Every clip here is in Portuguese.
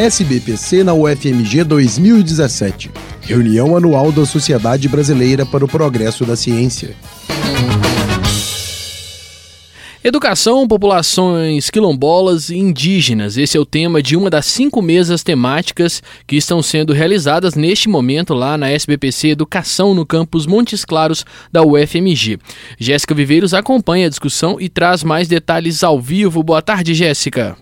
SBPC na UFMG 2017. Reunião anual da Sociedade Brasileira para o Progresso da Ciência. Educação, populações quilombolas e indígenas. Esse é o tema de uma das cinco mesas temáticas que estão sendo realizadas neste momento lá na SBPC Educação no campus Montes Claros da UFMG. Jéssica Viveiros acompanha a discussão e traz mais detalhes ao vivo. Boa tarde, Jéssica.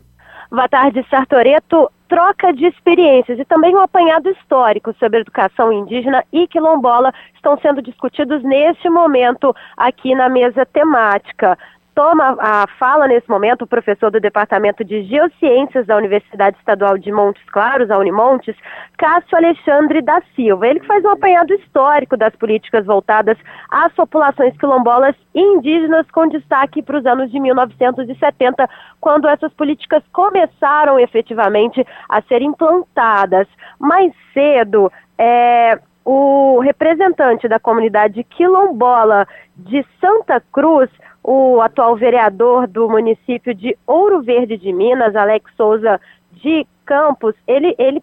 Boa tarde, Sartoreto. Troca de experiências e também um apanhado histórico sobre educação indígena e quilombola estão sendo discutidos neste momento aqui na mesa temática toma a fala nesse momento o professor do Departamento de Geociências da Universidade Estadual de Montes Claros, a Unimontes, Cássio Alexandre da Silva. Ele faz um apanhado histórico das políticas voltadas às populações quilombolas e indígenas, com destaque para os anos de 1970, quando essas políticas começaram efetivamente a ser implantadas. Mais cedo, é, o representante da comunidade quilombola de Santa Cruz o atual vereador do município de Ouro Verde de Minas, Alex Souza de Campos, ele, ele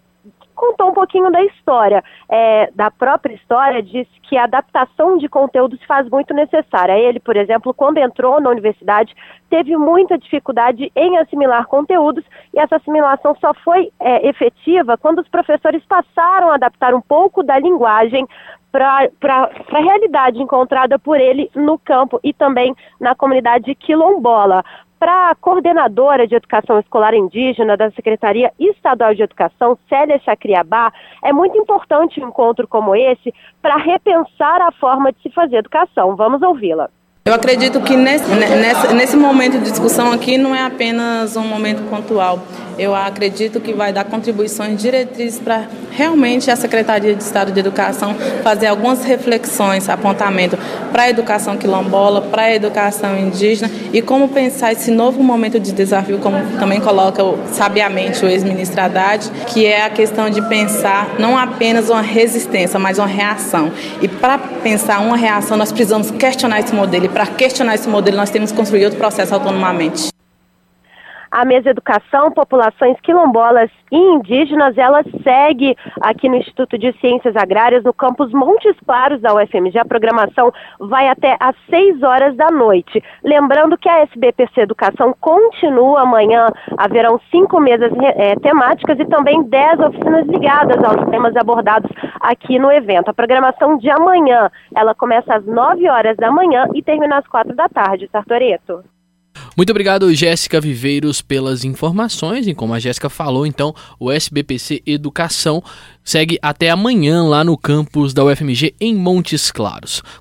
contou um pouquinho da história, é, da própria história, disse que a adaptação de conteúdo se faz muito necessária. Ele, por exemplo, quando entrou na universidade, teve muita dificuldade em assimilar conteúdos e essa assimilação só foi é, efetiva quando os professores passaram a adaptar um pouco da linguagem para a realidade encontrada por ele no campo e também na comunidade quilombola. Para a coordenadora de educação escolar indígena da Secretaria Estadual de Educação, Célia Chacriabá, é muito importante um encontro como esse para repensar a forma de se fazer educação. Vamos ouvi-la. Eu acredito que nesse, nesse, nesse momento de discussão aqui não é apenas um momento pontual eu acredito que vai dar contribuições diretrizes para realmente a Secretaria de Estado de Educação fazer algumas reflexões, apontamento para a educação quilombola, para a educação indígena e como pensar esse novo momento de desafio, como também coloca sabiamente o ex-ministro Haddad, que é a questão de pensar não apenas uma resistência, mas uma reação. E para pensar uma reação, nós precisamos questionar esse modelo. E para questionar esse modelo, nós temos que construir outro processo autonomamente. A Mesa Educação, Populações Quilombolas e Indígenas, ela segue aqui no Instituto de Ciências Agrárias, no campus Montes Claros da UFMG. A programação vai até às 6 horas da noite. Lembrando que a SBPC Educação continua amanhã. Haverão cinco mesas é, temáticas e também dez oficinas ligadas aos temas abordados aqui no evento. A programação de amanhã, ela começa às 9 horas da manhã e termina às 4 da tarde, Sartoreto. Muito obrigado, Jéssica Viveiros, pelas informações. E como a Jéssica falou, então, o SBPC Educação segue até amanhã lá no campus da UFMG em Montes Claros.